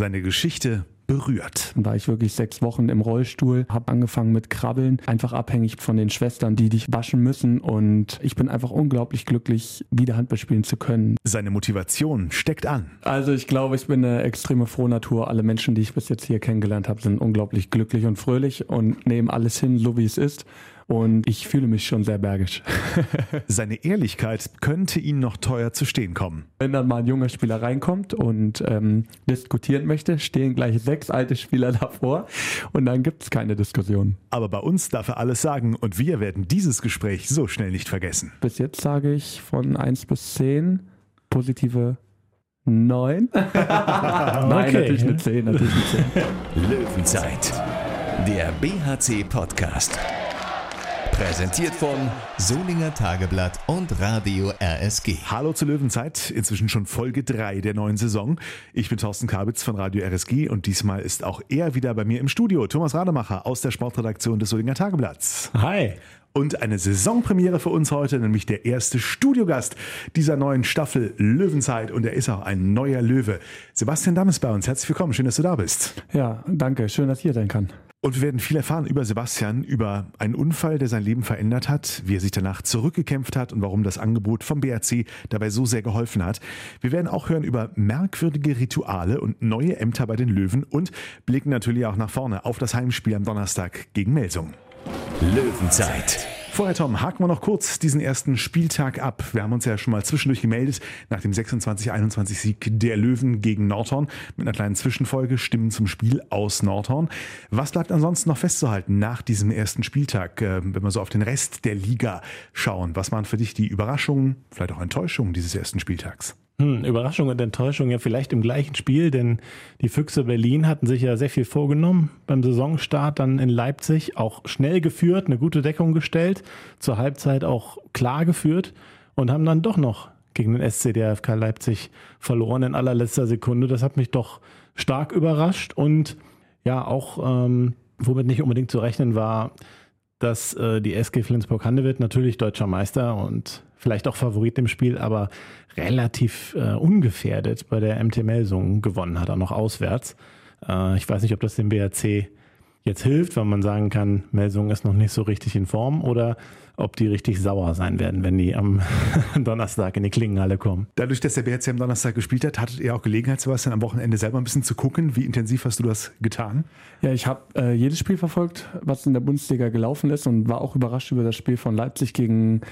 Seine Geschichte berührt. Dann war ich wirklich sechs Wochen im Rollstuhl, habe angefangen mit Krabbeln, einfach abhängig von den Schwestern, die dich waschen müssen. Und ich bin einfach unglaublich glücklich, wieder Handball spielen zu können. Seine Motivation steckt an. Also ich glaube, ich bin eine extreme Frohnatur. Alle Menschen, die ich bis jetzt hier kennengelernt habe, sind unglaublich glücklich und fröhlich und nehmen alles hin, so wie es ist. Und ich fühle mich schon sehr bergisch. Seine Ehrlichkeit könnte ihn noch teuer zu stehen kommen. Wenn dann mal ein junger Spieler reinkommt und ähm, diskutieren möchte, stehen gleich sechs alte Spieler davor und dann gibt es keine Diskussion. Aber bei uns darf er alles sagen und wir werden dieses Gespräch so schnell nicht vergessen. Bis jetzt sage ich von 1 bis 10 positive 9. Nein, Okay. natürlich eine 10, natürlich eine 10. Löwenzeit, der BHC-Podcast. Präsentiert von Solinger Tageblatt und Radio RSG. Hallo zur Löwenzeit, inzwischen schon Folge 3 der neuen Saison. Ich bin Thorsten Kabitz von Radio RSG und diesmal ist auch er wieder bei mir im Studio. Thomas Rademacher aus der Sportredaktion des Solinger Tageblatts. Hi. Und eine Saisonpremiere für uns heute, nämlich der erste Studiogast dieser neuen Staffel Löwenzeit. Und er ist auch ein neuer Löwe. Sebastian Damm ist bei uns. Herzlich willkommen. Schön, dass du da bist. Ja, danke. Schön, dass ich hier sein kann. Und wir werden viel erfahren über Sebastian, über einen Unfall, der sein Leben verändert hat, wie er sich danach zurückgekämpft hat und warum das Angebot vom BRC dabei so sehr geholfen hat. Wir werden auch hören über merkwürdige Rituale und neue Ämter bei den Löwen und blicken natürlich auch nach vorne auf das Heimspiel am Donnerstag gegen Melsung. Löwenzeit, Vorher, Tom, haken wir noch kurz diesen ersten Spieltag ab. Wir haben uns ja schon mal zwischendurch gemeldet nach dem 26-21-Sieg der Löwen gegen Nordhorn mit einer kleinen Zwischenfolge Stimmen zum Spiel aus Nordhorn. Was bleibt ansonsten noch festzuhalten nach diesem ersten Spieltag, äh, wenn wir so auf den Rest der Liga schauen? Was waren für dich die Überraschungen, vielleicht auch Enttäuschungen dieses ersten Spieltags? Hm, Überraschung und Enttäuschung ja vielleicht im gleichen Spiel, denn die Füchse Berlin hatten sich ja sehr viel vorgenommen beim Saisonstart dann in Leipzig, auch schnell geführt, eine gute Deckung gestellt, zur Halbzeit auch klar geführt und haben dann doch noch gegen den SC DFK Leipzig verloren in allerletzter Sekunde. Das hat mich doch stark überrascht und ja auch ähm, womit nicht unbedingt zu rechnen war, dass äh, die SG Flensburg-Handewitt natürlich deutscher Meister und vielleicht auch Favorit im Spiel, aber relativ äh, ungefährdet bei der MT Melsung gewonnen hat, auch noch auswärts. Äh, ich weiß nicht, ob das dem BRC jetzt hilft, weil man sagen kann, Melsung ist noch nicht so richtig in Form oder ob die richtig sauer sein werden, wenn die am Donnerstag in die Klingenhalle kommen. Dadurch, dass der BRC am Donnerstag gespielt hat, hattet ihr auch Gelegenheit, Sebastian, am Wochenende selber ein bisschen zu gucken. Wie intensiv hast du das getan? Ja, ich habe äh, jedes Spiel verfolgt, was in der Bundesliga gelaufen ist und war auch überrascht über das Spiel von Leipzig gegen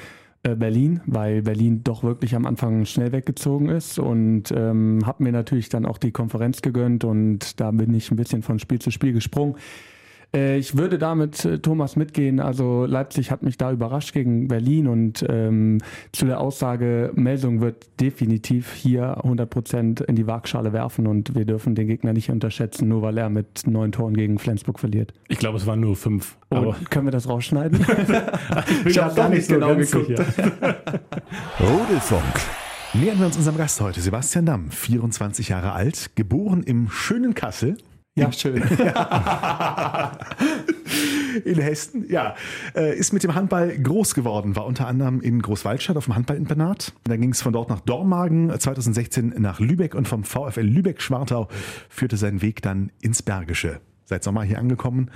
Berlin, weil Berlin doch wirklich am Anfang schnell weggezogen ist und ähm, habe mir natürlich dann auch die Konferenz gegönnt und da bin ich ein bisschen von Spiel zu Spiel gesprungen. Äh, Ich würde da mit äh, Thomas mitgehen. Also Leipzig hat mich da überrascht gegen Berlin und ähm, zu der Aussage, Melsung wird definitiv hier 100 Prozent in die Waagschale werfen und wir dürfen den Gegner nicht unterschätzen, nur weil er mit neun Toren gegen Flensburg verliert. Ich glaube, es waren nur fünf. Aber können wir das rausschneiden? ich hab gar nicht genau geguckt. Rudelfunk, Nähern wir uns unserem Gast heute, Sebastian Damm, 24 Jahre alt, geboren im schönen Kassel. Ja, schön. in Hessen, ja, äh, ist mit dem Handball groß geworden, war unter anderem in Großwaldstadt auf dem Handballinternat. Dann ging es von dort nach Dormagen, 2016 nach Lübeck und vom VfL Lübeck-Schwartau führte sein Weg dann ins Bergische. Seit Sommer hier angekommen.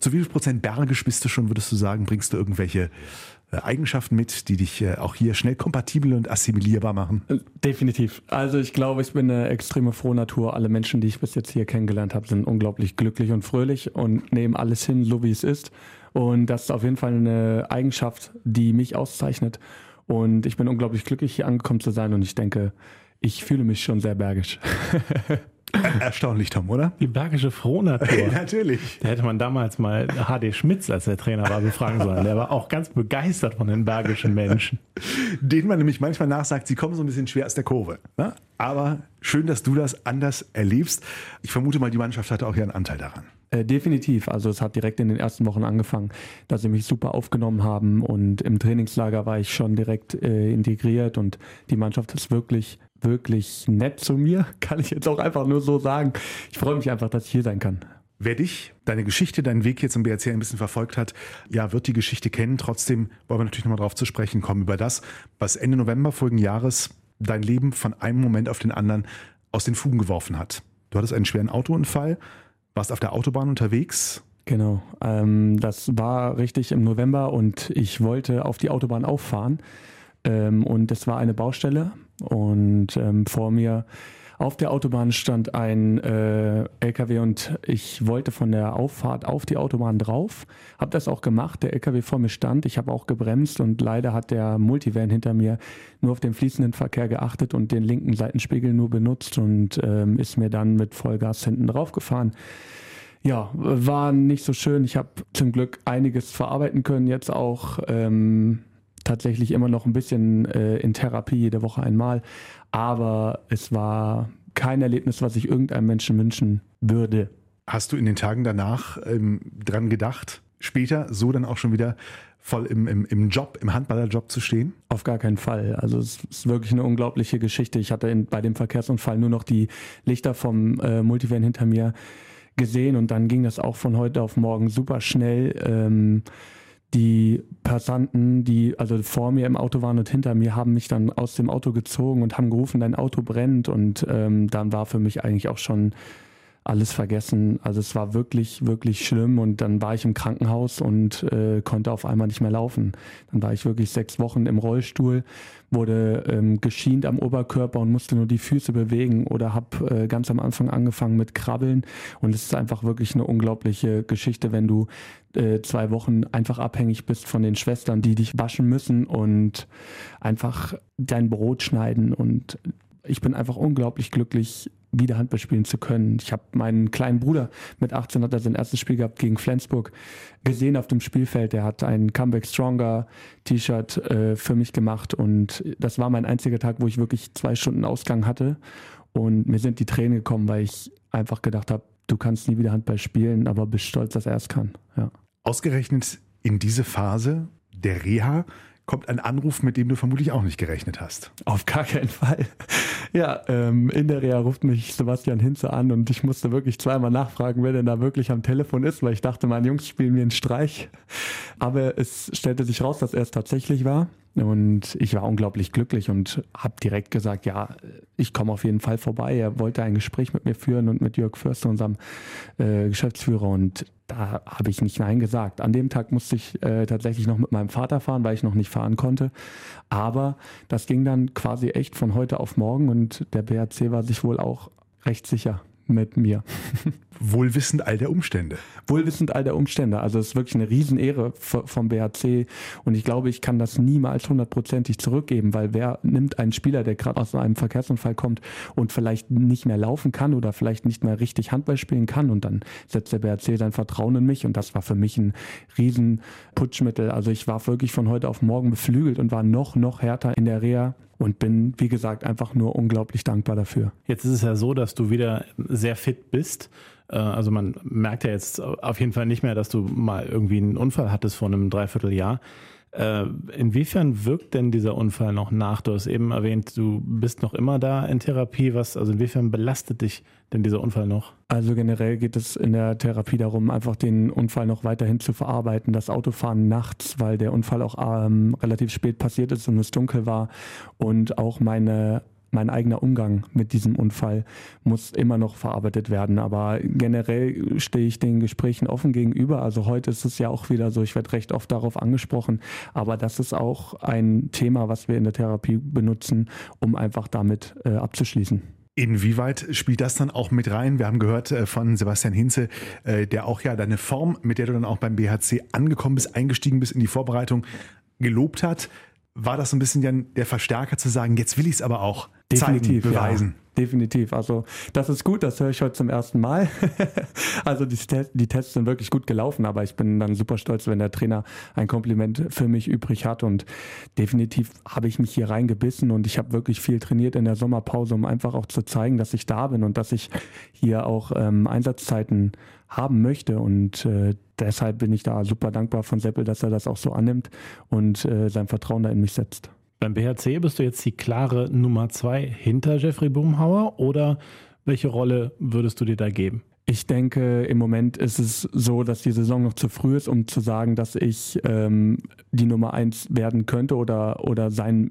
Zu wie viel Prozent Bergisch bist du schon, würdest du sagen? Bringst du irgendwelche äh, Eigenschaften mit, die dich äh, auch hier schnell kompatibel und assimilierbar machen? Definitiv. Also ich glaube, ich bin eine extreme Frohnatur. Alle Menschen, die ich bis jetzt hier kennengelernt habe, sind unglaublich glücklich und fröhlich und nehmen alles hin, so wie es ist. Und das ist auf jeden Fall eine Eigenschaft, die mich auszeichnet. Und ich bin unglaublich glücklich, hier angekommen zu sein. Und ich denke, ich fühle mich schon sehr bergisch. Erstaunlich, Tom, oder? Die bergische Frohnatur. Natürlich. Da hätte man damals mal HD Schmitz, als der Trainer war, befragen sollen. Der war auch ganz begeistert von den bergischen Menschen. denen man nämlich manchmal nachsagt, sie kommen so ein bisschen schwer aus der Kurve. Ne? Aber schön, dass du das anders erlebst. Ich vermute mal, die Mannschaft hatte auch ihren Anteil daran. Äh, definitiv. Also es hat direkt in den ersten Wochen angefangen, dass sie mich super aufgenommen haben und im Trainingslager war ich schon direkt äh, integriert und die Mannschaft ist wirklich, wirklich nett zu mir. Kann ich jetzt auch einfach nur so sagen. Ich freue mich einfach, dass ich hier sein kann. Wer dich, deine Geschichte, deinen Weg jetzt im BRC ein bisschen verfolgt hat, ja, wird die Geschichte kennen. Trotzdem wollen wir natürlich nochmal drauf zu sprechen kommen über das, was Ende November vorigen Jahres dein Leben von einem Moment auf den anderen aus den Fugen geworfen hat. Du hattest einen schweren Autounfall, warst auf der Autobahn unterwegs. Genau, ähm, das war richtig im November und ich wollte auf die Autobahn auffahren ähm, und es war eine Baustelle und ähm, vor mir auf der Autobahn stand ein äh, LKW und ich wollte von der Auffahrt auf die Autobahn drauf. Habe das auch gemacht. Der LKW vor mir stand. Ich habe auch gebremst und leider hat der Multivan hinter mir nur auf den fließenden Verkehr geachtet und den linken Seitenspiegel nur benutzt und ähm, ist mir dann mit Vollgas hinten drauf gefahren. Ja, war nicht so schön. Ich habe zum Glück einiges verarbeiten können, jetzt auch ähm, tatsächlich immer noch ein bisschen äh, in Therapie, jede Woche einmal. Aber es war kein Erlebnis, was ich irgendeinem Menschen wünschen würde. Hast du in den Tagen danach ähm, dran gedacht, später so dann auch schon wieder voll im, im, im Job, im Handballerjob zu stehen? Auf gar keinen Fall. Also es ist wirklich eine unglaubliche Geschichte. Ich hatte in, bei dem Verkehrsunfall nur noch die Lichter vom äh, Multivan hinter mir gesehen und dann ging das auch von heute auf morgen super schnell. Ähm, die Passanten, die also vor mir im Auto waren und hinter mir, haben mich dann aus dem Auto gezogen und haben gerufen, dein Auto brennt. Und ähm, dann war für mich eigentlich auch schon alles vergessen. Also es war wirklich, wirklich schlimm und dann war ich im Krankenhaus und äh, konnte auf einmal nicht mehr laufen. Dann war ich wirklich sechs Wochen im Rollstuhl, wurde ähm, geschient am Oberkörper und musste nur die Füße bewegen oder habe äh, ganz am Anfang angefangen mit Krabbeln und es ist einfach wirklich eine unglaubliche Geschichte, wenn du äh, zwei Wochen einfach abhängig bist von den Schwestern, die dich waschen müssen und einfach dein Brot schneiden und ich bin einfach unglaublich glücklich, wieder Handball spielen zu können. Ich habe meinen kleinen Bruder mit 18 hat er sein erstes Spiel gehabt gegen Flensburg gesehen auf dem Spielfeld. Der hat ein Comeback Stronger T-Shirt äh, für mich gemacht und das war mein einziger Tag, wo ich wirklich zwei Stunden Ausgang hatte und mir sind die Tränen gekommen, weil ich einfach gedacht habe, du kannst nie wieder Handball spielen, aber bist stolz, dass er es kann. Ja. Ausgerechnet in diese Phase der Reha kommt ein Anruf, mit dem du vermutlich auch nicht gerechnet hast. Auf gar keinen Fall. Ja, ähm, in der Reha ruft mich Sebastian Hinze an und ich musste wirklich zweimal nachfragen, wer denn da wirklich am Telefon ist, weil ich dachte, meine Jungs spielen mir einen Streich. Aber es stellte sich raus, dass er es tatsächlich war. Und ich war unglaublich glücklich und habe direkt gesagt, ja, ich komme auf jeden Fall vorbei. Er wollte ein Gespräch mit mir führen und mit Jörg Förster, unserem äh, Geschäftsführer. Und da habe ich nicht Nein gesagt. An dem Tag musste ich äh, tatsächlich noch mit meinem Vater fahren, weil ich noch nicht fahren konnte. Aber das ging dann quasi echt von heute auf morgen und der BRC war sich wohl auch recht sicher mit mir. Wohlwissend all der Umstände. Wohlwissend all der Umstände. Also es ist wirklich eine Riesenehre vom BHC und ich glaube, ich kann das niemals hundertprozentig zurückgeben, weil wer nimmt einen Spieler, der gerade aus einem Verkehrsunfall kommt und vielleicht nicht mehr laufen kann oder vielleicht nicht mehr richtig Handball spielen kann und dann setzt der BHC sein Vertrauen in mich und das war für mich ein Riesenputschmittel. Also ich war wirklich von heute auf morgen beflügelt und war noch, noch härter in der Reha und bin, wie gesagt, einfach nur unglaublich dankbar dafür. Jetzt ist es ja so, dass du wieder sehr fit bist. Äh, also man merkt ja jetzt auf jeden Fall nicht mehr, dass du mal irgendwie einen Unfall hattest vor einem Dreivierteljahr. Äh, inwiefern wirkt denn dieser Unfall noch nach? Du hast eben erwähnt, du bist noch immer da in Therapie. Was, also inwiefern belastet dich denn dieser Unfall noch? Also generell geht es in der Therapie darum, einfach den Unfall noch weiterhin zu verarbeiten. Das Autofahren nachts, weil der Unfall auch ähm, relativ spät passiert ist und es dunkel war und auch meine mein eigener Umgang mit diesem Unfall muss immer noch verarbeitet werden. Aber generell stehe ich den Gesprächen offen gegenüber. Also heute ist es ja auch wieder so, ich werde recht oft darauf angesprochen. Aber das ist auch ein Thema, was wir in der Therapie benutzen, um einfach damit äh, abzuschließen. Inwieweit spielt das dann auch mit rein? Wir haben gehört äh, von Sebastian Hinze, äh, der auch ja deine Form, mit der du dann auch beim BHC angekommen bist, eingestiegen bist in die Vorbereitung, gelobt hat. War das so ein bisschen der Verstärker zu sagen, jetzt will ich es aber auch Definitiv, zeigen, beweisen? Ja definitiv. Also das ist gut, das höre ich heute zum ersten Mal. also die, die, Tests sind wirklich gut gelaufen, aber ich bin dann super stolz, wenn der Trainer ein Kompliment für mich übrig hat und definitiv habe ich mich hier reingebissen und ich habe wirklich viel trainiert in der Sommerpause, um einfach auch zu zeigen, dass ich da bin und dass ich hier auch ähm, Einsatzzeiten haben möchte und äh, deshalb bin ich da super dankbar von Seppel, dass er das auch so annimmt und äh, sein Vertrauen da in mich setzt. Beim BHC bist du jetzt die klare Nummer zwei hinter Jeffrey Boomhauer oder welche Rolle würdest du dir da geben? Ich denke, im Moment ist es so, dass die Saison noch zu früh ist, um zu sagen, dass ich ähm, die Nummer eins werden könnte oder, oder sein,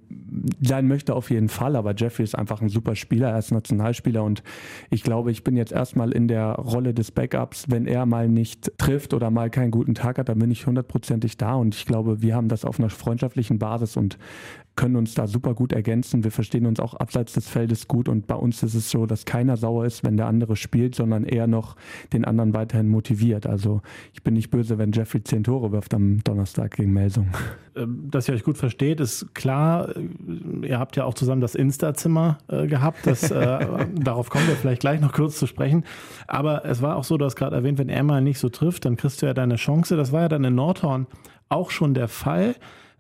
sein möchte auf jeden Fall. Aber Jeffrey ist einfach ein super Spieler, er ist Nationalspieler und ich glaube, ich bin jetzt erstmal in der Rolle des Backups. Wenn er mal nicht trifft oder mal keinen guten Tag hat, dann bin ich hundertprozentig da und ich glaube, wir haben das auf einer freundschaftlichen Basis und können uns da super gut ergänzen. Wir verstehen uns auch abseits des Feldes gut und bei uns ist es so, dass keiner sauer ist, wenn der andere spielt, sondern eher noch den anderen weiterhin motiviert. Also ich bin nicht böse, wenn Jeffrey zehn Tore wirft am Donnerstag gegen Melsung. Ähm, dass ihr euch gut versteht, ist klar. Ihr habt ja auch zusammen das Insta-Zimmer äh, gehabt. Das, äh, darauf kommen wir vielleicht gleich noch kurz zu sprechen. Aber es war auch so, du hast gerade erwähnt, wenn er mal nicht so trifft, dann kriegst du ja deine Chance. Das war ja dann in Nordhorn auch schon der Fall.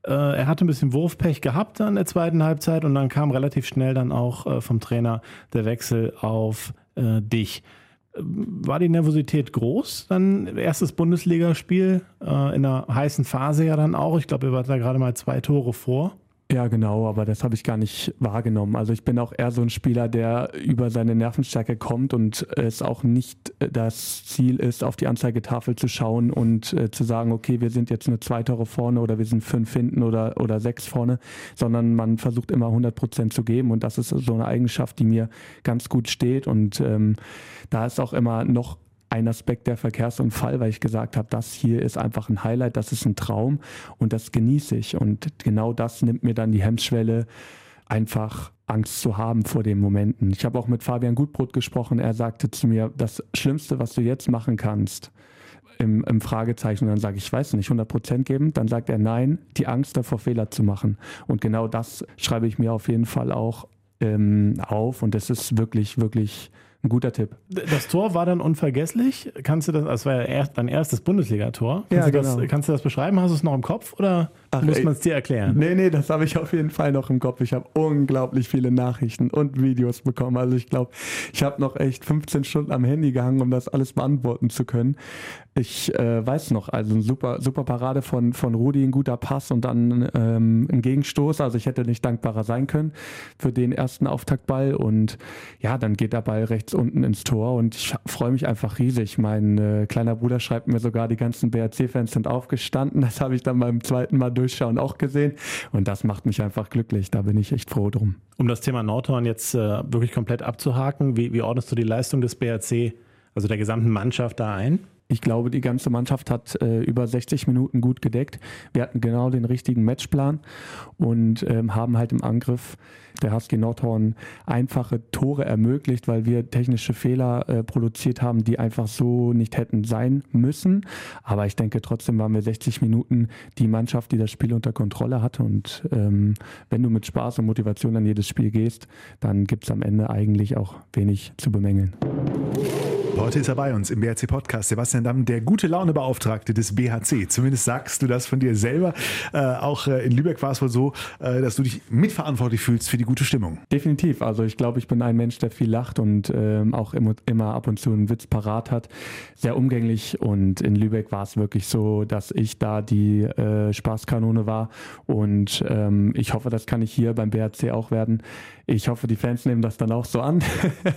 Äh, er hatte ein bisschen Wurfpech gehabt in der zweiten Halbzeit und dann kam relativ schnell dann auch äh, vom Trainer der Wechsel auf äh, dich. War die Nervosität groß? Dann erstes Bundesligaspiel in einer heißen Phase ja dann auch. Ich glaube, ihr wart da gerade mal zwei Tore vor. Ja, genau, aber das habe ich gar nicht wahrgenommen. Also ich bin auch eher so ein Spieler, der über seine Nervenstärke kommt und es auch nicht das Ziel ist, auf die Anzeigetafel zu schauen und äh, zu sagen, okay, wir sind jetzt nur zwei Tore vorne oder wir sind fünf hinten oder, oder sechs vorne, sondern man versucht immer 100 Prozent zu geben und das ist so eine Eigenschaft, die mir ganz gut steht und ähm, da ist auch immer noch ein Aspekt der Verkehrsunfall, weil ich gesagt habe, das hier ist einfach ein Highlight, das ist ein Traum und das genieße ich. Und genau das nimmt mir dann die Hemmschwelle, einfach Angst zu haben vor den Momenten. Ich habe auch mit Fabian Gutbrot gesprochen. Er sagte zu mir, das Schlimmste, was du jetzt machen kannst, im, im Fragezeichen. Und dann sage ich, ich weiß nicht, 100 Prozent geben. Dann sagt er, nein, die Angst davor, Fehler zu machen. Und genau das schreibe ich mir auf jeden Fall auch ähm, auf. Und das ist wirklich, wirklich ein guter Tipp. Das Tor war dann unvergesslich. Kannst du das, das war ja erst, dein erstes Bundesligator. Kannst, ja, du genau. das, kannst du das beschreiben? Hast du es noch im Kopf oder Ach, muss man es dir erklären? Nee, nee, das habe ich auf jeden Fall noch im Kopf. Ich habe unglaublich viele Nachrichten und Videos bekommen. Also ich glaube, ich habe noch echt 15 Stunden am Handy gehangen, um das alles beantworten zu können. Ich äh, weiß noch, also ein super, super Parade von, von Rudi, ein guter Pass und dann ähm, ein Gegenstoß. Also ich hätte nicht dankbarer sein können für den ersten Auftaktball. Und ja, dann geht der Ball rechts unten ins Tor und ich freue mich einfach riesig. Mein äh, kleiner Bruder schreibt mir sogar, die ganzen BRC-Fans sind aufgestanden. Das habe ich dann beim zweiten Mal durchschauen auch gesehen. Und das macht mich einfach glücklich. Da bin ich echt froh drum. Um das Thema Nordhorn jetzt äh, wirklich komplett abzuhaken, wie, wie ordnest du die Leistung des BRC, also der gesamten Mannschaft da ein? Ich glaube, die ganze Mannschaft hat äh, über 60 Minuten gut gedeckt. Wir hatten genau den richtigen Matchplan und ähm, haben halt im Angriff der HSG Nordhorn einfache Tore ermöglicht, weil wir technische Fehler äh, produziert haben, die einfach so nicht hätten sein müssen. Aber ich denke, trotzdem waren wir 60 Minuten die Mannschaft, die das Spiel unter Kontrolle hatte. Und ähm, wenn du mit Spaß und Motivation an jedes Spiel gehst, dann gibt es am Ende eigentlich auch wenig zu bemängeln. Heute ist er bei uns im BHC Podcast, Sebastian Damm, der gute Laune-Beauftragte des BHC. Zumindest sagst du das von dir selber. Äh, auch äh, in Lübeck war es wohl so, äh, dass du dich mitverantwortlich fühlst für die gute Stimmung. Definitiv. Also ich glaube, ich bin ein Mensch, der viel lacht und ähm, auch immer, immer ab und zu einen Witz parat hat. Sehr umgänglich und in Lübeck war es wirklich so, dass ich da die äh, Spaßkanone war und ähm, ich hoffe, das kann ich hier beim BHC auch werden. Ich hoffe, die Fans nehmen das dann auch so an.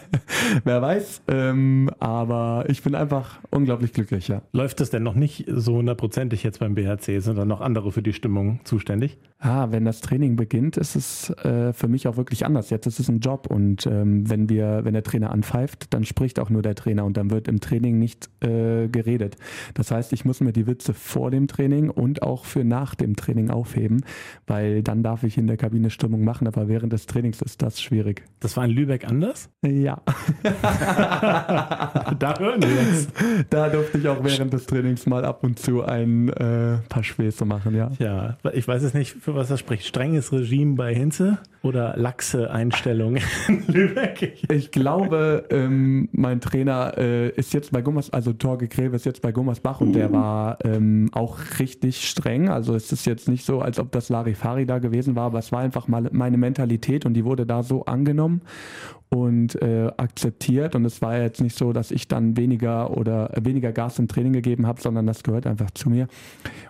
Wer weiß. Ähm, aber ich bin einfach unglaublich glücklich, ja. Läuft es denn noch nicht so hundertprozentig jetzt beim BHC? Sind dann noch andere für die Stimmung zuständig? Ah, wenn das Training beginnt, ist es äh, für mich auch wirklich anders. Jetzt ist es ein Job und ähm, wenn wir, wenn der Trainer anpfeift, dann spricht auch nur der Trainer und dann wird im Training nicht äh, geredet. Das heißt, ich muss mir die Witze vor dem Training und auch für nach dem Training aufheben, weil dann darf ich in der Kabine Stimmung machen, aber während des Trainings ist das schwierig. Das war in Lübeck anders? Ja. da hören wir jetzt. Da durfte ich auch während des Trainings mal ab und zu ein äh, paar Späße machen, ja. Ja, ich weiß es nicht, für was das spricht. Strenges Regime bei Hinze oder laxe Einstellung in Lübeck? Ich glaube, ähm, mein Trainer äh, ist jetzt bei Gummers, also Torge Greve ist jetzt bei Gummersbach und der war ähm, auch richtig streng. Also es ist jetzt nicht so, als ob das Larifari da gewesen war, aber es war einfach mal meine Mentalität und die wurde da so angenommen und äh, akzeptiert. Und es war jetzt nicht so, dass ich dann weniger oder weniger Gas im Training gegeben habe, sondern das gehört einfach zu mir.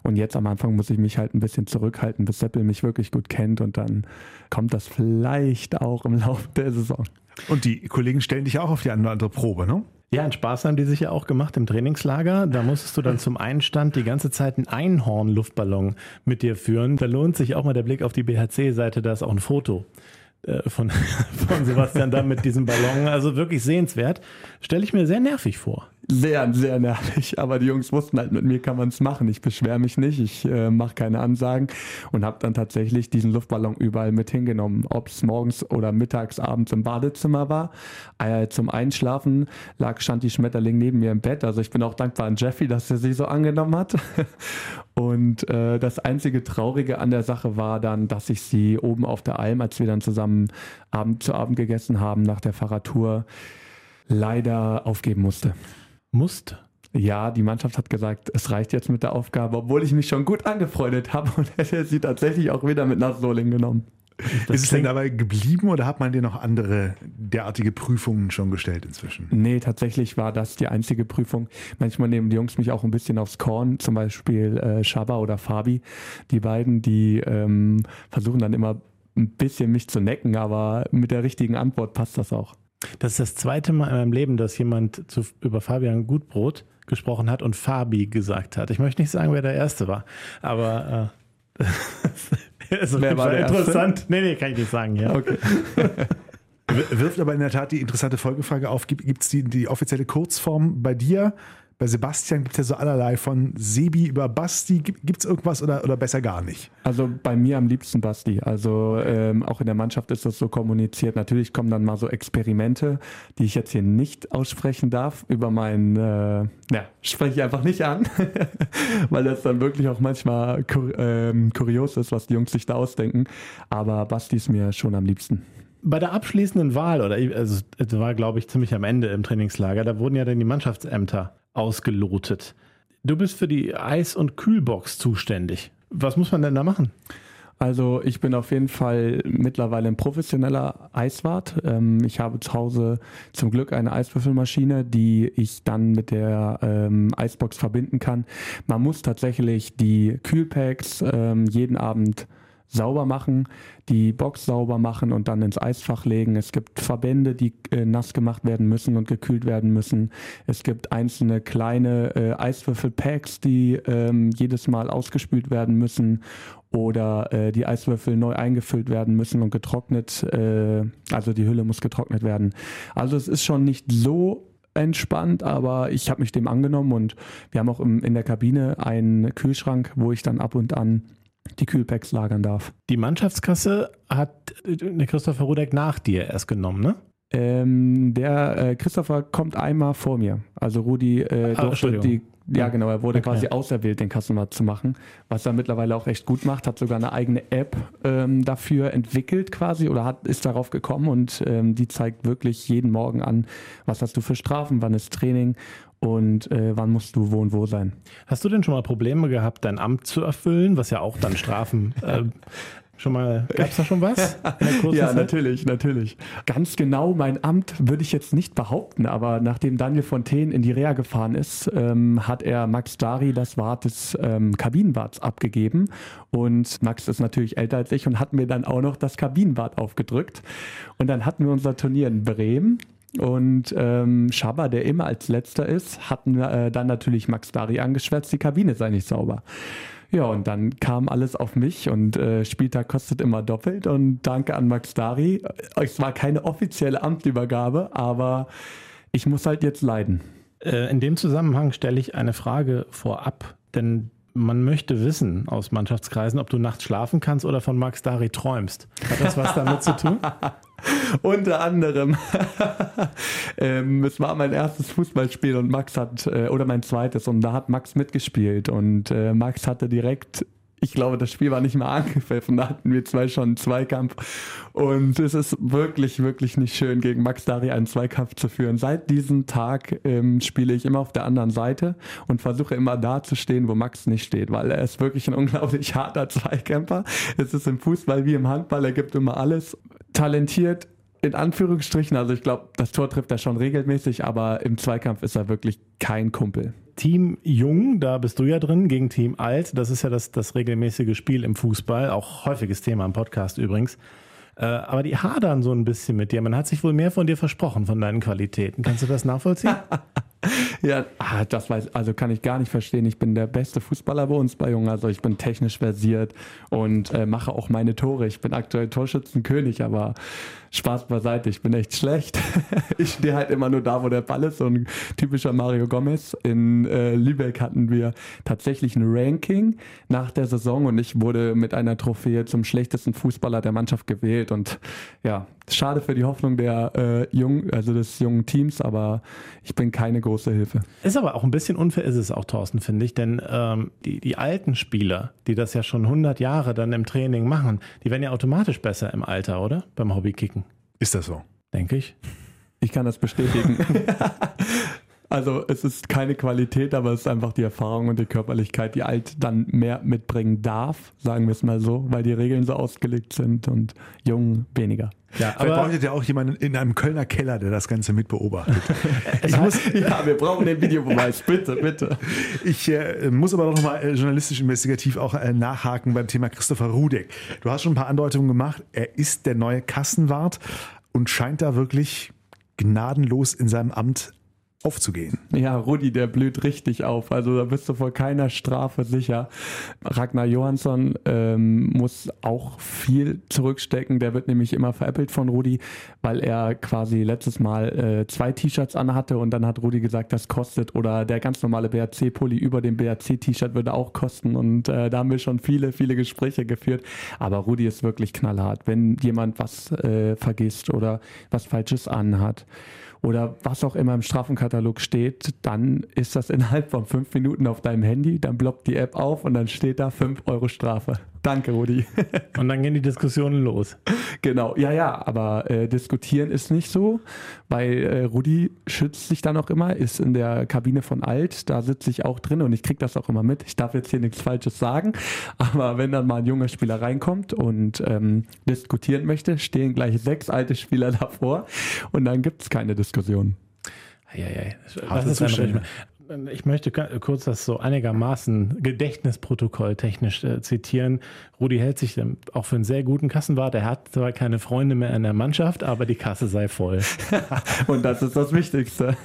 Und jetzt am Anfang muss ich mich halt ein bisschen zurückhalten, bis Seppel mich wirklich gut kennt und dann kommt das vielleicht auch im Laufe der Saison. Und die Kollegen stellen dich auch auf die eine oder andere Probe, ne? Ja, einen Spaß haben die sich ja auch gemacht im Trainingslager. Da musstest du dann zum Einstand die ganze Zeit einen Einhorn-Luftballon mit dir führen. Da lohnt sich auch mal der Blick auf die BHC-Seite, da ist auch ein Foto äh, von, von Sebastian da mit diesem Ballon. Also wirklich sehenswert. Stelle ich mir sehr nervig vor sehr, sehr nervig. Aber die Jungs wussten halt, mit mir kann man es machen. Ich beschwere mich nicht, ich äh, mache keine Ansagen und habe dann tatsächlich diesen Luftballon überall mit hingenommen. Ob es morgens oder mittags, abends im Badezimmer war. Äh, zum Einschlafen lag, stand die Schmetterling neben mir im Bett. Also ich bin auch dankbar an Jeffy, dass er sie so angenommen hat. Und äh, das einzige Traurige an der Sache war dann, dass ich sie oben auf der Alm, als wir dann zusammen Abend zu Abend gegessen haben nach der Fahrradtour, leider aufgeben musste musste. Ja, die Mannschaft hat gesagt, es reicht jetzt mit der Aufgabe, obwohl ich mich schon gut angefreundet habe und hätte sie tatsächlich auch wieder mit nach Solingen genommen. Das ist es denn dabei geblieben oder hat man dir noch andere derartige Prüfungen schon gestellt inzwischen? Nee, tatsächlich war das die einzige Prüfung. Manchmal nehmen die Jungs mich auch ein bisschen aufs Korn, zum Beispiel äh, Shaba oder Fabi. Die beiden, die ähm, versuchen dann immer ein bisschen mich zu necken, aber mit der richtigen Antwort passt das auch. Das ist das zweite Mal in meinem Leben, dass jemand zu, über Fabian Gutbrot gesprochen hat und Fabi gesagt hat. Ich möchte nicht sagen, wer der Erste war, aber äh, ist wer war der interessant. Erste? Nee, nee, kann ich nicht sagen, ja. Okay. Wirft aber in der Tat die interessante Folgefrage auf, gibt es die, die offizielle Kurzform bei dir? Bei Sebastian gibt es ja so allerlei von Sebi über Basti. Gibt es irgendwas oder, oder besser gar nicht? Also bei mir am liebsten Basti. Also ähm, auch in der Mannschaft ist das so kommuniziert. Natürlich kommen dann mal so Experimente, die ich jetzt hier nicht aussprechen darf, über meinen, äh, ja, spreche ich einfach nicht an, weil das dann wirklich auch manchmal kur ähm, kurios ist, was die Jungs sich da ausdenken. Aber Basti ist mir schon am liebsten bei der abschließenden Wahl, oder also es war, glaube ich, ziemlich am Ende im Trainingslager, da wurden ja dann die Mannschaftsämter ausgelotet. Du bist für die Eis- und Kühlbox zuständig. Was muss man denn da machen? Also ich bin auf jeden Fall mittlerweile ein professioneller Eiswart. Ähm, ich habe zu Hause zum Glück eine Eiswürfelmaschine, die ich dann mit der ähm, Eisbox verbinden kann. Man muss tatsächlich die Kühlpacks ähm, jeden Abend sauber machen, die Box sauber machen und dann ins Eisfach legen. Es gibt Verbände, die äh, nass gemacht werden müssen und gekühlt werden müssen. Es gibt einzelne kleine äh, Eiswürfelpacks, die ähm, jedes Mal ausgespült werden müssen oder äh, die Eiswürfel neu eingefüllt werden müssen und getrocknet, äh, also die Hülle muss getrocknet werden. Also es ist schon nicht so entspannt, aber ich habe mich dem angenommen und wir haben auch im, in der Kabine einen Kühlschrank, wo ich dann ab und an die Kühlpacks lagern darf. Die Mannschaftskasse hat der Christopher Rudek nach dir erst genommen, ne? Ähm, der äh, Christopher kommt einmal vor mir. Also Rudi äh, ah, durfte die, ja genau, er wurde okay. quasi auserwählt, den Kassenwart zu machen, was er mittlerweile auch echt gut macht, hat sogar eine eigene App ähm, dafür entwickelt quasi oder hat, ist darauf gekommen und ähm, die zeigt wirklich jeden Morgen an, was hast du für Strafen, wann ist Training und äh, wann musst du wo und wo sein. Hast du denn schon mal Probleme gehabt, dein Amt zu erfüllen, was ja auch dann Strafen äh, Schon mal, gab es da schon was? ja, Zeit? natürlich, natürlich. Ganz genau mein Amt würde ich jetzt nicht behaupten, aber nachdem Daniel Fontaine in die Reha gefahren ist, ähm, hat er Max Dari das Wart des ähm, Kabinenwarts abgegeben. Und Max ist natürlich älter als ich und hat mir dann auch noch das Kabinenwart aufgedrückt. Und dann hatten wir unser Turnier in Bremen. Und ähm, Schaber, der immer als letzter ist, hatten äh, dann natürlich Max Dari angeschwärzt, die Kabine sei nicht sauber. Ja, und dann kam alles auf mich und äh, Spieltag kostet immer doppelt und danke an Max Dari. Es war keine offizielle Amtsübergabe, aber ich muss halt jetzt leiden. Äh, in dem Zusammenhang stelle ich eine Frage vorab, denn man möchte wissen aus Mannschaftskreisen, ob du nachts schlafen kannst oder von Max Dari träumst. Hat das was damit zu tun? Unter anderem. ähm, es war mein erstes Fußballspiel und Max hat, äh, oder mein zweites, und da hat Max mitgespielt. Und äh, Max hatte direkt ich glaube, das Spiel war nicht mal angepfiffen. Da hatten wir zwei schon einen Zweikampf. Und es ist wirklich, wirklich nicht schön, gegen Max Dari einen Zweikampf zu führen. Seit diesem Tag ähm, spiele ich immer auf der anderen Seite und versuche immer da zu stehen, wo Max nicht steht, weil er ist wirklich ein unglaublich harter Zweikämpfer. Es ist im Fußball wie im Handball, er gibt immer alles. Talentiert, in Anführungsstrichen, also ich glaube, das Tor trifft er schon regelmäßig, aber im Zweikampf ist er wirklich kein Kumpel. Team Jung, da bist du ja drin, gegen Team Alt. Das ist ja das, das regelmäßige Spiel im Fußball, auch häufiges Thema im Podcast übrigens. Äh, aber die hadern so ein bisschen mit dir. Man hat sich wohl mehr von dir versprochen, von deinen Qualitäten. Kannst du das nachvollziehen? Ja, ah, das weiß, also kann ich gar nicht verstehen. Ich bin der beste Fußballer bei uns bei Jungen. Also ich bin technisch versiert und äh, mache auch meine Tore. Ich bin aktuell Torschützenkönig, aber Spaß beiseite, ich bin echt schlecht. ich stehe halt immer nur da, wo der Ball ist. So ein typischer Mario Gomez. In äh, Lübeck hatten wir tatsächlich ein Ranking nach der Saison und ich wurde mit einer Trophäe zum schlechtesten Fußballer der Mannschaft gewählt. Und ja, schade für die Hoffnung der äh, jungen, also des jungen Teams, aber ich bin keine große Hilfe. Ist aber auch ein bisschen unfair, ist es auch, Thorsten, finde ich, denn ähm, die, die alten Spieler, die das ja schon 100 Jahre dann im Training machen, die werden ja automatisch besser im Alter, oder? Beim Hobbykicken. Ist das so? Denke ich. Ich kann das bestätigen. Also es ist keine Qualität, aber es ist einfach die Erfahrung und die Körperlichkeit, die alt dann mehr mitbringen darf, sagen wir es mal so, weil die Regeln so ausgelegt sind und jung weniger. Ja, aber Vielleicht bräuchtet ihr auch jemanden in einem Kölner Keller, der das Ganze mit beobachtet. ich muss, ja, wir brauchen den Videobeweis, bitte, bitte. Ich äh, muss aber noch mal äh, journalistisch investigativ auch äh, nachhaken beim Thema Christopher Rudek. Du hast schon ein paar Andeutungen gemacht. Er ist der neue Kassenwart und scheint da wirklich gnadenlos in seinem Amt aufzugehen. Ja, Rudi, der blüht richtig auf. Also da bist du vor keiner Strafe sicher. Ragnar Johansson ähm, muss auch viel zurückstecken. Der wird nämlich immer veräppelt von Rudi, weil er quasi letztes Mal äh, zwei T-Shirts anhatte und dann hat Rudi gesagt, das kostet oder der ganz normale BRC-Pulli über dem BRC-T-Shirt würde auch kosten und äh, da haben wir schon viele, viele Gespräche geführt. Aber Rudi ist wirklich knallhart. Wenn jemand was äh, vergisst oder was Falsches anhat, oder was auch immer im Strafenkatalog steht, dann ist das innerhalb von fünf Minuten auf deinem Handy, dann blockt die App auf und dann steht da fünf Euro Strafe. Danke, Rudi. Und dann gehen die Diskussionen los. Genau, ja, ja, aber äh, diskutieren ist nicht so, weil äh, Rudi schützt sich dann auch immer, ist in der Kabine von Alt, da sitze ich auch drin und ich kriege das auch immer mit. Ich darf jetzt hier nichts Falsches sagen, aber wenn dann mal ein junger Spieler reinkommt und ähm, diskutieren möchte, stehen gleich sechs alte Spieler davor und dann gibt es keine Diskussion. Ja, ja, ja. Das ist ein ich möchte kurz das so einigermaßen Gedächtnisprotokoll technisch äh, zitieren. Rudi hält sich auch für einen sehr guten Kassenwart. Er hat zwar keine Freunde mehr in der Mannschaft, aber die Kasse sei voll. Und das ist das Wichtigste.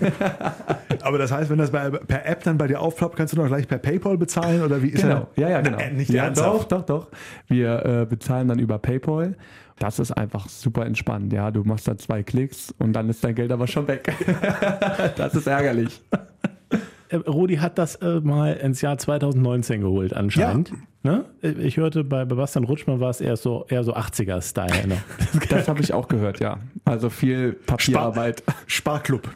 aber das heißt, wenn das bei, per App dann bei dir aufploppt, kannst du noch gleich per PayPal bezahlen oder wie ist genau. er? Ja, ja, genau. Na, nicht ja, ernsthaft? doch, doch, doch. Wir äh, bezahlen dann über PayPal. Das ist einfach super entspannt. Ja, du machst da zwei Klicks und dann ist dein Geld aber schon weg. das ist ärgerlich. Äh, Rudi hat das äh, mal ins Jahr 2019 geholt anscheinend. Ja. Ne? Ich hörte bei Bastian Rutschmann war es eher so eher so 80er-Style. Ne? Das habe ich auch gehört, ja. Also viel Papierarbeit. Spar Sparklub.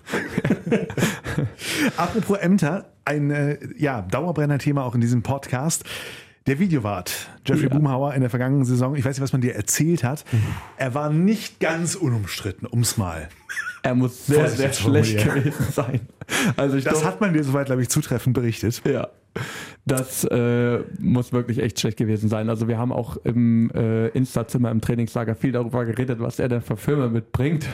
Apropos Ämter, ein äh, ja, Dauerbrenner-Thema auch in diesem Podcast. Der Videowart, Jeffrey ja. Boomhauer in der vergangenen Saison, ich weiß nicht, was man dir erzählt hat, mhm. er war nicht ganz unumstritten, ums mal. Er muss sehr, sehr schlecht gewesen sein. Also das doch, hat man dir soweit, glaube ich, zutreffend berichtet. Ja. Das äh, muss wirklich echt schlecht gewesen sein. Also wir haben auch im äh, Insta-Zimmer im Trainingslager viel darüber geredet, was er denn für Filme mitbringt.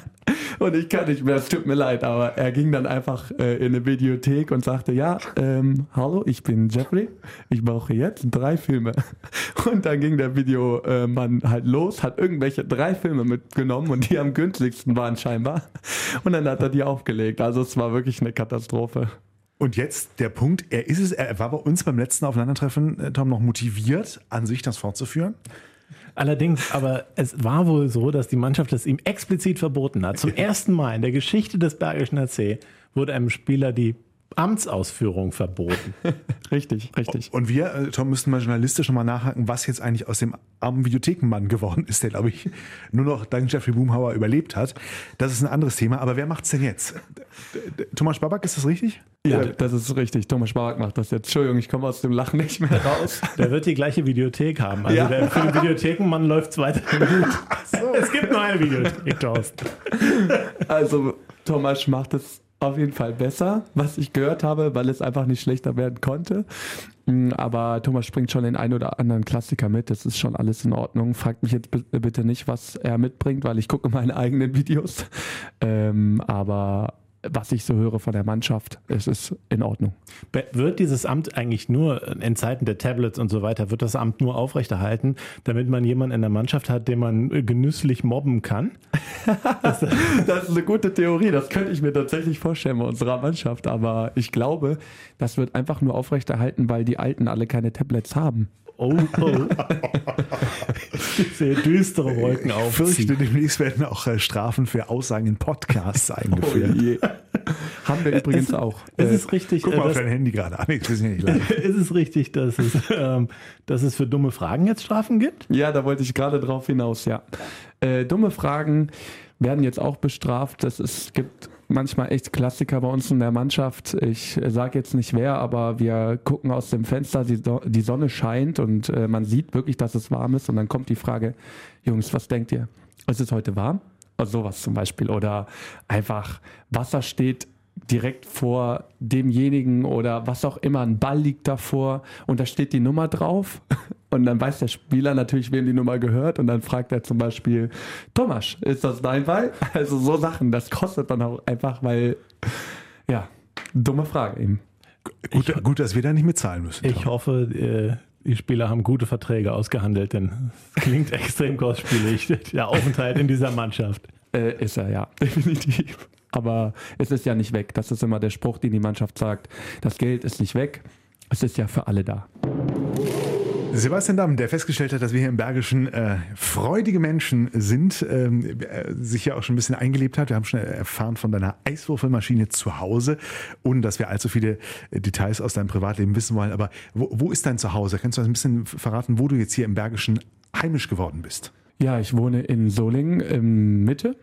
und ich kann nicht mehr, es tut mir leid, aber er ging dann einfach äh, in eine Videothek und sagte, ja, ähm, hallo, ich bin Jeffrey, ich brauche jetzt drei Filme. Und dann ging der Videomann halt los, hat irgendwelche drei Filme mitgenommen und die am günstigsten waren scheinbar. Und dann hat er die aufgelegt. Also es war wirklich eine Katastrophe. Und jetzt der Punkt, er ist es, er war bei uns beim letzten Aufeinandertreffen, äh, Tom, noch motiviert, an sich das fortzuführen. Allerdings, aber es war wohl so, dass die Mannschaft es ihm explizit verboten hat. Zum ersten Mal in der Geschichte des Bergischen AC wurde einem Spieler die Amtsausführung verboten. richtig, richtig. Und wir, äh, Tom, müssten mal journalistisch nochmal nachhaken, was jetzt eigentlich aus dem armen Videothekenmann geworden ist, der, glaube ich, nur noch dank Jeffrey Boomhauer überlebt hat. Das ist ein anderes Thema. Aber wer macht es denn jetzt? Thomas Babak, ist das richtig? Ja, das ist richtig. Thomas Babak macht das jetzt. Entschuldigung, ich komme aus dem Lachen nicht mehr raus. Der wird die gleiche Videothek haben. Also ja. der, für den Videothekenmann läuft es weiterhin gut. So. Es gibt nur eine Videothek, Thorsten. Also Thomas macht es auf jeden Fall besser, was ich gehört habe, weil es einfach nicht schlechter werden konnte. Mm, aber Thomas springt schon den einen oder anderen Klassiker mit. Das ist schon alles in Ordnung. Fragt mich jetzt bitte nicht, was er mitbringt, weil ich gucke meine eigenen Videos. Ähm, aber was ich so höre von der Mannschaft, es ist in Ordnung. Wird dieses Amt eigentlich nur in Zeiten der Tablets und so weiter, wird das Amt nur aufrechterhalten, damit man jemanden in der Mannschaft hat, den man genüsslich mobben kann? das, das ist eine gute Theorie, das könnte ich mir tatsächlich vorstellen bei unserer Mannschaft, aber ich glaube, das wird einfach nur aufrechterhalten, weil die Alten alle keine Tablets haben. Oh, oh. ich sehe düstere Wolken auf. Ich fürchte, demnächst werden auch äh, Strafen für Aussagen in Podcasts eingeführt. Oh Haben wir übrigens es, auch. Es ist richtig. Guck mal äh, auf dein Handy gerade. Das ist nicht live. ist es richtig, dass es, ähm, dass es für dumme Fragen jetzt Strafen gibt? Ja, da wollte ich gerade drauf hinaus, ja. Äh, dumme Fragen werden jetzt auch bestraft. Es gibt manchmal echt Klassiker bei uns in der Mannschaft. Ich sage jetzt nicht wer, aber wir gucken aus dem Fenster, die, die Sonne scheint und äh, man sieht wirklich, dass es warm ist. Und dann kommt die Frage, Jungs, was denkt ihr? Ist es heute warm? Also sowas zum Beispiel. Oder einfach, Wasser steht direkt vor demjenigen oder was auch immer, ein Ball liegt davor und da steht die Nummer drauf und dann weiß der Spieler natürlich, wem die Nummer gehört und dann fragt er zum Beispiel, Thomas, ist das dein Ball? Also so Sachen, das kostet dann auch einfach, weil, ja, dumme Frage eben. Gut, ich, gut dass wir da nicht mitzahlen müssen. Tom. Ich hoffe, äh, die Spieler haben gute Verträge ausgehandelt, denn es klingt extrem kostspielig, der Aufenthalt in dieser Mannschaft. Äh, ist er, ja, definitiv. Aber es ist ja nicht weg. Das ist immer der Spruch, den die Mannschaft sagt. Das Geld ist nicht weg. Es ist ja für alle da. Sebastian Damm, der festgestellt hat, dass wir hier im Bergischen äh, freudige Menschen sind, ähm, äh, sich ja auch schon ein bisschen eingelebt hat. Wir haben schon erfahren von deiner Eiswürfelmaschine zu Hause, ohne dass wir allzu viele äh, Details aus deinem Privatleben wissen wollen. Aber wo, wo ist dein Zuhause? Kannst du ein bisschen verraten, wo du jetzt hier im Bergischen heimisch geworden bist? Ja, ich wohne in Solingen in Mitte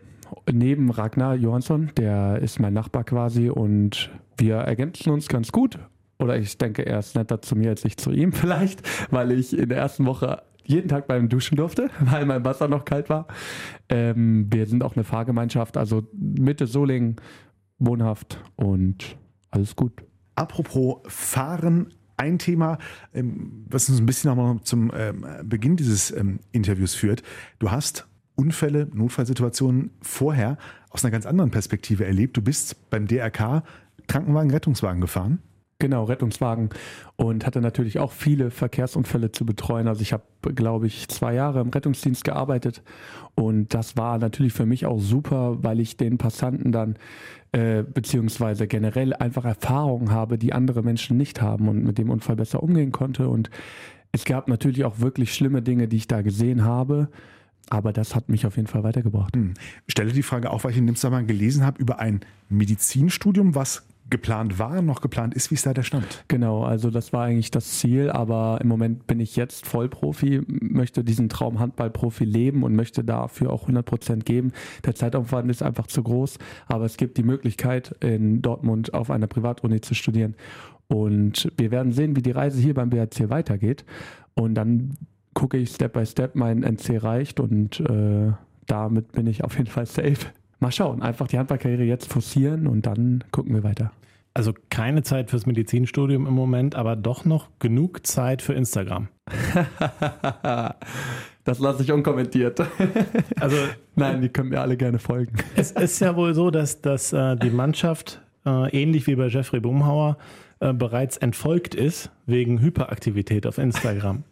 neben Ragnar Johansson, der ist mein Nachbar quasi und wir ergänzen uns ganz gut. Oder ich denke, er ist netter zu mir als ich zu ihm vielleicht, weil ich in der ersten Woche jeden Tag beim Duschen durfte, weil mein Wasser noch kalt war. Ähm, wir sind auch eine Fahrgemeinschaft, also Mitte Solingen, wohnhaft und alles gut. Apropos Fahren, ein Thema, ähm, was uns ein bisschen nochmal zum ähm, Beginn dieses ähm, Interviews führt. Du hast Unfälle, Notfallsituationen vorher aus einer ganz anderen Perspektive erlebt. Du bist beim DRK Krankenwagen, Rettungswagen gefahren. Genau, Rettungswagen und hatte natürlich auch viele Verkehrsunfälle zu betreuen. Also ich habe, glaube ich, zwei Jahre im Rettungsdienst gearbeitet und das war natürlich für mich auch super, weil ich den Passanten dann äh, beziehungsweise generell einfach Erfahrungen habe, die andere Menschen nicht haben und mit dem Unfall besser umgehen konnte. Und es gab natürlich auch wirklich schlimme Dinge, die ich da gesehen habe. Aber das hat mich auf jeden Fall weitergebracht. Hm. Stelle die Frage auch, weil ich in dem Zusammenhang gelesen habe über ein Medizinstudium, was geplant war, noch geplant ist. Wie ist da der Stand? Genau, also das war eigentlich das Ziel, aber im Moment bin ich jetzt Vollprofi, möchte diesen Traum Handballprofi leben und möchte dafür auch 100 Prozent geben. Der Zeitaufwand ist einfach zu groß, aber es gibt die Möglichkeit, in Dortmund auf einer Privatuni zu studieren. Und wir werden sehen, wie die Reise hier beim BHC weitergeht. Und dann gucke ich Step by Step, mein NC reicht und äh, damit bin ich auf jeden Fall safe. Mal schauen, einfach die Handballkarriere jetzt forcieren und dann gucken wir weiter. Also keine Zeit fürs Medizinstudium im Moment, aber doch noch genug Zeit für Instagram. das lasse ich unkommentiert. also nein, die können mir alle gerne folgen. Es ist ja wohl so, dass, dass äh, die Mannschaft äh, ähnlich wie bei Jeffrey Bumhauer äh, bereits entfolgt ist wegen Hyperaktivität auf Instagram.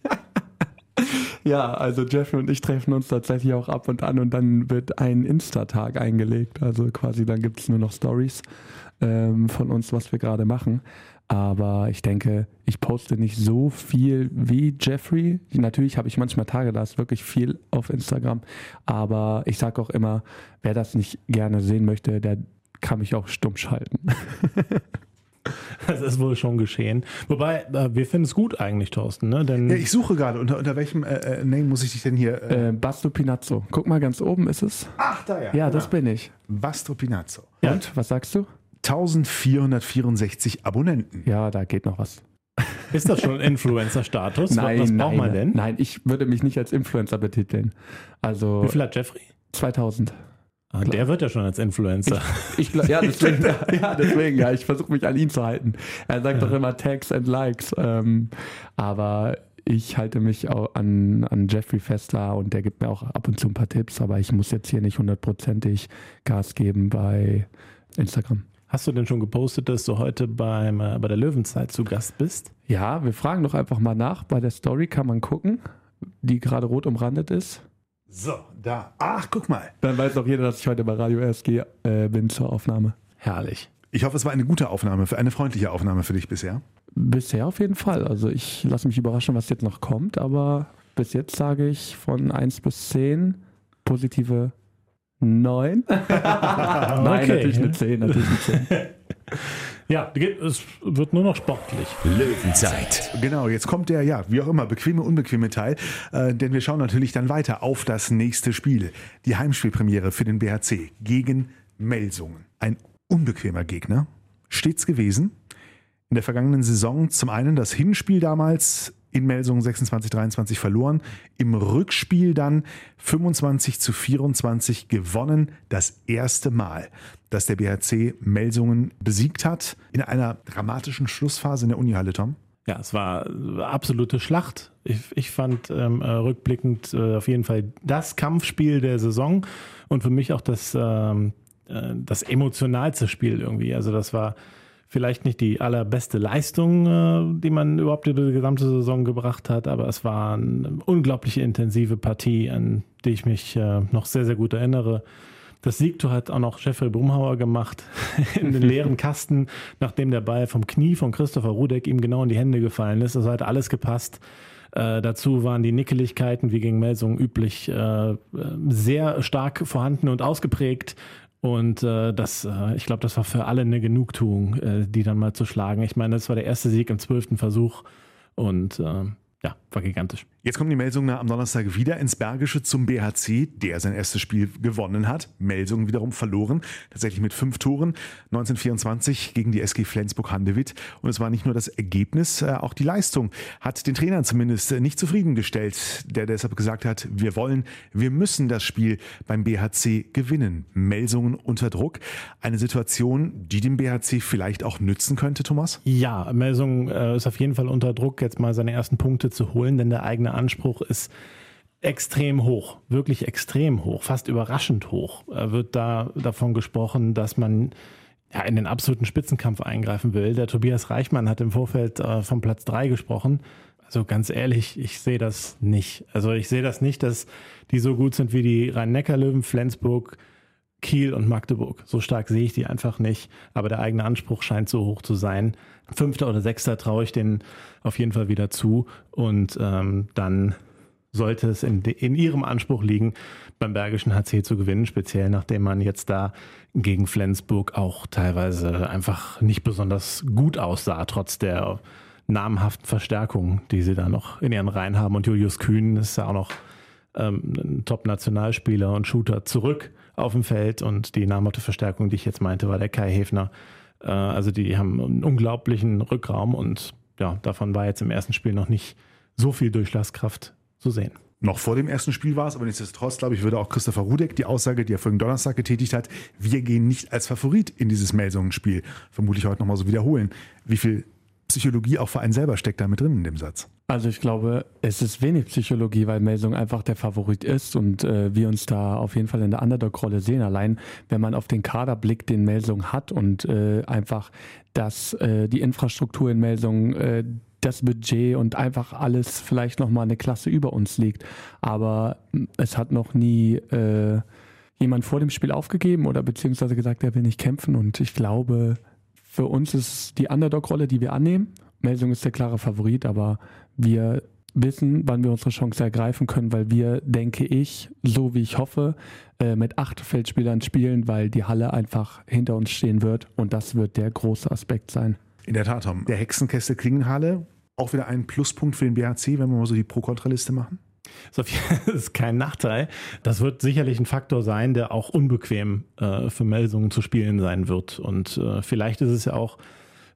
Ja, also Jeffrey und ich treffen uns tatsächlich auch ab und an und dann wird ein Insta-Tag eingelegt. Also quasi dann gibt es nur noch Stories ähm, von uns, was wir gerade machen. Aber ich denke, ich poste nicht so viel wie Jeffrey. Natürlich habe ich manchmal Tage, da ist wirklich viel auf Instagram. Aber ich sage auch immer, wer das nicht gerne sehen möchte, der kann mich auch stumm schalten. Das ist wohl schon geschehen. Wobei, äh, wir finden es gut eigentlich, Thorsten. Ne? Denn ja, ich suche gerade. Unter, unter welchem äh, äh, Name muss ich dich denn hier? Äh, äh Basto Pinazzo. Guck mal, ganz oben ist es. Ach, da ja. Ja, das bin ich. Basto Pinazzo. Ja. Und, was sagst du? 1464 Abonnenten. Ja, da geht noch was. Ist das schon Influencer-Status? Nein, was braucht man denn? Nein, ich würde mich nicht als Influencer betiteln. Also Wie viel hat Jeffrey? 2000. Ah, der wird ja schon als Influencer. Ich, ich, ja, deswegen, ja, deswegen, ja, ich versuche mich an ihn zu halten. Er sagt ja. doch immer Tags and Likes. Ähm, aber ich halte mich auch an, an Jeffrey Fessler und der gibt mir auch ab und zu ein paar Tipps, aber ich muss jetzt hier nicht hundertprozentig Gas geben bei Instagram. Hast du denn schon gepostet, dass du heute beim, äh, bei der Löwenzeit zu Gast bist? Ja, wir fragen doch einfach mal nach. Bei der Story kann man gucken, die gerade rot umrandet ist. So, da. Ach, guck mal. Dann weiß auch jeder, dass ich heute bei Radio RSG äh, bin zur Aufnahme. Herrlich. Ich hoffe, es war eine gute Aufnahme, für eine freundliche Aufnahme für dich bisher. Bisher auf jeden Fall. Also ich lasse mich überraschen, was jetzt noch kommt, aber bis jetzt sage ich von 1 bis 10 positive 9. Nein, Okay. natürlich eine 10, natürlich eine 10. Ja, es wird nur noch sportlich. Löwenzeit. Genau, jetzt kommt der, ja, wie auch immer, bequeme, unbequeme Teil, äh, denn wir schauen natürlich dann weiter auf das nächste Spiel. Die Heimspielpremiere für den BHC gegen Melsungen. Ein unbequemer Gegner, stets gewesen. In der vergangenen Saison zum einen das Hinspiel damals in Melsungen 26-23 verloren, im Rückspiel dann 25 zu 24 gewonnen, das erste Mal, dass der BHC Melsungen besiegt hat, in einer dramatischen Schlussphase in der Unihalle, Tom. Ja, es war absolute Schlacht. Ich, ich fand ähm, äh, rückblickend äh, auf jeden Fall das Kampfspiel der Saison und für mich auch das, ähm, äh, das emotionalste Spiel irgendwie. Also das war vielleicht nicht die allerbeste Leistung, äh, die man überhaupt über die gesamte Saison gebracht hat, aber es war eine unglaublich intensive Partie, an die ich mich äh, noch sehr, sehr gut erinnere. Das Siegtor hat auch noch Jeffrey Brumhauer gemacht in den leeren Kasten, nachdem der Ball vom Knie von Christopher Rudek ihm genau in die Hände gefallen ist. Also hat alles gepasst. Äh, dazu waren die Nickeligkeiten, wie gegen Melsung üblich, äh, sehr stark vorhanden und ausgeprägt. Und äh, das, äh, ich glaube, das war für alle eine Genugtuung, äh, die dann mal zu schlagen. Ich meine, das war der erste Sieg im zwölften Versuch und äh, ja, war gigantisch. Jetzt kommen die Melsungen am Donnerstag wieder ins Bergische zum BHC, der sein erstes Spiel gewonnen hat. Melsungen wiederum verloren, tatsächlich mit fünf Toren, 1924 gegen die SG Flensburg-Handewitt. Und es war nicht nur das Ergebnis, äh, auch die Leistung hat den Trainer zumindest äh, nicht zufriedengestellt, der deshalb gesagt hat, wir wollen, wir müssen das Spiel beim BHC gewinnen. Melsungen unter Druck. Eine Situation, die dem BHC vielleicht auch nützen könnte, Thomas? Ja, Melsung äh, ist auf jeden Fall unter Druck, jetzt mal seine ersten Punkte zu holen, denn der eigene Anspruch ist extrem hoch, wirklich extrem hoch, fast überraschend hoch. Äh, wird da davon gesprochen, dass man ja, in den absoluten Spitzenkampf eingreifen will. Der Tobias Reichmann hat im Vorfeld äh, vom Platz 3 gesprochen. Also ganz ehrlich, ich sehe das nicht. Also ich sehe das nicht, dass die so gut sind wie die Rhein-Neckar-Löwen, Flensburg, Kiel und Magdeburg. So stark sehe ich die einfach nicht. Aber der eigene Anspruch scheint so hoch zu sein. Fünfter oder Sechster traue ich denen auf jeden Fall wieder zu. Und ähm, dann sollte es in, in ihrem Anspruch liegen, beim Bergischen HC zu gewinnen, speziell nachdem man jetzt da gegen Flensburg auch teilweise einfach nicht besonders gut aussah, trotz der namhaften Verstärkung, die sie da noch in ihren Reihen haben. Und Julius Kühn ist ja auch noch ähm, ein Top-Nationalspieler und Shooter zurück auf dem Feld. Und die namhafte Verstärkung, die ich jetzt meinte, war der Kai Häfner. Äh, also die haben einen unglaublichen Rückraum und ja, davon war jetzt im ersten Spiel noch nicht so viel Durchschlagskraft zu sehen. Noch vor dem ersten Spiel war es, aber nichtsdestotrotz, glaube ich, würde auch Christopher Rudek die Aussage, die er vorigen Donnerstag getätigt hat, wir gehen nicht als Favorit in dieses Melsungen-Spiel, vermutlich heute nochmal so wiederholen. Wie viel Psychologie auch für einen selber steckt da mit drin in dem Satz? Also ich glaube, es ist wenig Psychologie, weil Melsung einfach der Favorit ist und äh, wir uns da auf jeden Fall in der Underdog-Rolle sehen. Allein wenn man auf den Kader blickt, den Melsung hat und äh, einfach dass äh, die Infrastruktur in Melsung, äh, das Budget und einfach alles vielleicht nochmal eine Klasse über uns liegt. Aber mh, es hat noch nie äh, jemand vor dem Spiel aufgegeben oder beziehungsweise gesagt, er will nicht kämpfen. Und ich glaube, für uns ist die Underdog-Rolle, die wir annehmen. Melsung ist der klare Favorit, aber wir wissen, wann wir unsere Chance ergreifen können, weil wir, denke ich, so wie ich hoffe, äh, mit acht Feldspielern spielen, weil die Halle einfach hinter uns stehen wird und das wird der große Aspekt sein. In der Tat, Tom. Der Hexenkessel Klingenhalle, auch wieder ein Pluspunkt für den BHC, wenn wir mal so die Pro-Kontra-Liste machen. Fall ist kein Nachteil. Das wird sicherlich ein Faktor sein, der auch unbequem äh, für Melsungen zu spielen sein wird. Und äh, vielleicht ist es ja auch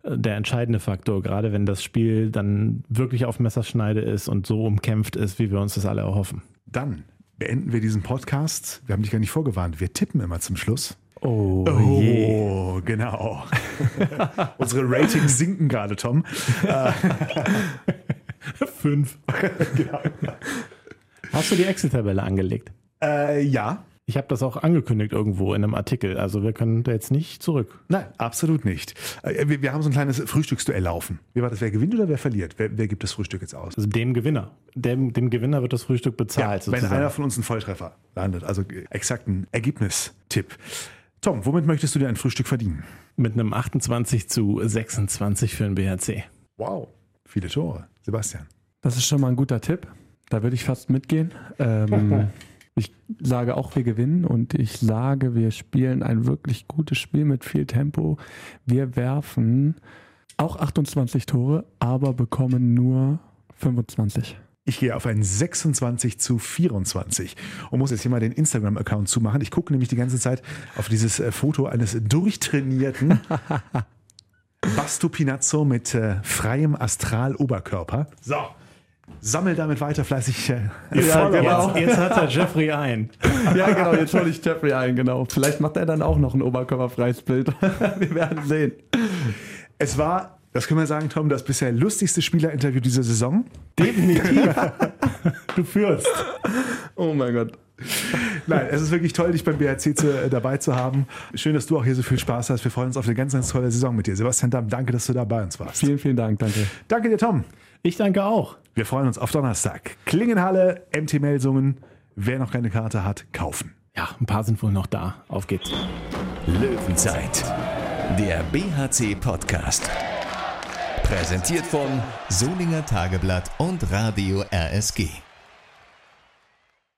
äh, der entscheidende Faktor, gerade wenn das Spiel dann wirklich auf Messerschneide ist und so umkämpft ist, wie wir uns das alle erhoffen. Dann beenden wir diesen Podcast. Wir haben dich gar nicht vorgewarnt. Wir tippen immer zum Schluss. Oh, Oh, genau. Unsere Ratings sinken gerade, Tom. Fünf. Hast du die Excel-Tabelle angelegt? Äh, ja, Ich habe das auch angekündigt irgendwo in einem Artikel. Also wir können da jetzt nicht zurück. Nein, absolut nicht. Äh, Wir, wir haben so ein kleines Frühstücksduell laufen. Wie war das? Wer gewinnt oder wer verliert? Wer, wer gibt das Frühstück jetzt aus? Also dem Gewinner. Dem, dem Gewinner wird das Frühstück bezahlt. wenn sozusagen. einer von uns einen Volltreffer landet, also exakten Ergebnistipp. Tom, womit möchtest du dir ein Frühstück verdienen? Mit einem 28 zu 26 für den BHC. Wow, viele Tore. Sebastian. Das ist schon mal ein guter Tipp. Da würde ich fast mitgehen. Ähm, ich sage auch, wir gewinnen und ich sage, wir spielen ein wirklich gutes Spiel mit viel Tempo. Wir werfen auch 28 Tore, aber bekommen nur 25. Ich gehe auf ein 26 zu 24 und muss jetzt hier mal den Instagram-Account zumachen. Ich gucke nämlich die ganze Zeit auf dieses äh, Foto eines durchtrainierten Basto Pinazzo mit äh, freiem Astral-Oberkörper. So, sammel damit weiter fleißig äh, Ja, genau. Jetzt, jetzt hat er Jeffrey ein. Ja, genau, jetzt hole ich Jeffrey ein, genau. Vielleicht macht er dann auch noch ein oberkörperfreies Bild. wir werden sehen. Es war, das können wir sagen, Tom, das bisher lustigste Spielerinterview dieser Saison. Du führst. Oh mein Gott. Nein, es ist wirklich toll, dich beim BRC zu, äh, dabei zu haben. Schön, dass du auch hier so viel Spaß hast. Wir freuen uns auf eine ganz, ganz tolle Saison mit dir. Sebastian Damm, danke, dass du da bei uns warst. Vielen, vielen Dank, danke. Danke dir, Tom. Ich danke auch. Wir freuen uns auf Donnerstag. Klingenhalle, MT Melsungen. Wer noch keine Karte hat, kaufen. Ja, ein paar sind wohl noch da. Auf geht's. Löwenzeit, der BHC-Podcast. Präsentiert von Solinger Tageblatt und Radio RSG.